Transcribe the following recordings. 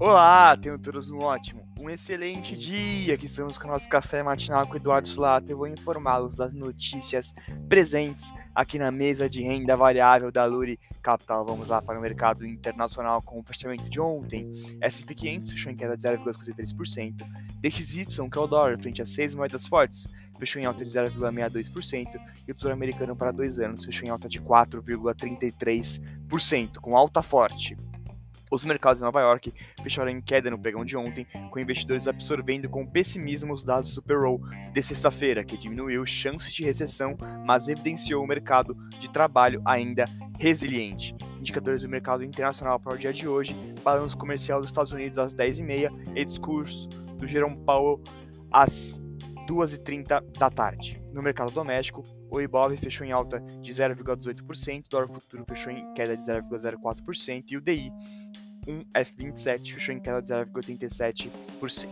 Olá, tenham todos um ótimo, um excelente dia. Aqui estamos com o nosso café matinal com o Eduardo Sulato. Eu vou informá-los das notícias presentes aqui na mesa de renda variável da Luri Capital. Vamos lá para o mercado internacional com o fechamento de ontem. S&P 500 fechou em queda de 0,53%. DXY, que é o dólar, frente a seis moedas fortes, fechou em alta de 0,62% e o Tesouro Americano para dois anos fechou em alta de 4,33%, com alta forte. Os mercados de Nova York fecharam em queda no pregão de ontem, com investidores absorvendo com pessimismo os dados do payroll de sexta-feira, que diminuiu chances de recessão, mas evidenciou o mercado de trabalho ainda resiliente. Indicadores do mercado internacional para o dia de hoje, balanço comercial dos Estados Unidos às 10h30 e discurso do Jerome Powell às 2h30 da tarde. No mercado doméstico, o Ibov fechou em alta de 0,18%, o dólar futuro fechou em queda de 0,04% e o DI 1F27 fechou em queda de 0,87%.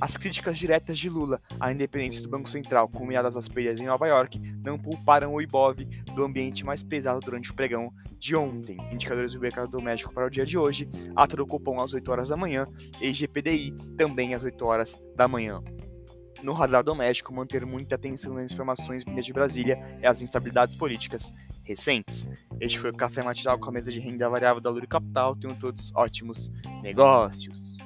As críticas diretas de Lula à independência do Banco Central, combinadas às perdas em Nova York, não pouparam o Ibov do ambiente mais pesado durante o pregão de ontem. Indicadores do mercado doméstico para o dia de hoje, ata do cupom às 8 horas da manhã e GPDI também às 8 horas da manhã no radar doméstico manter muita atenção nas informações vindas de Brasília e as instabilidades políticas recentes. Este foi o Café Matinal com a mesa de renda variável da Luri Capital. Tenham todos ótimos negócios.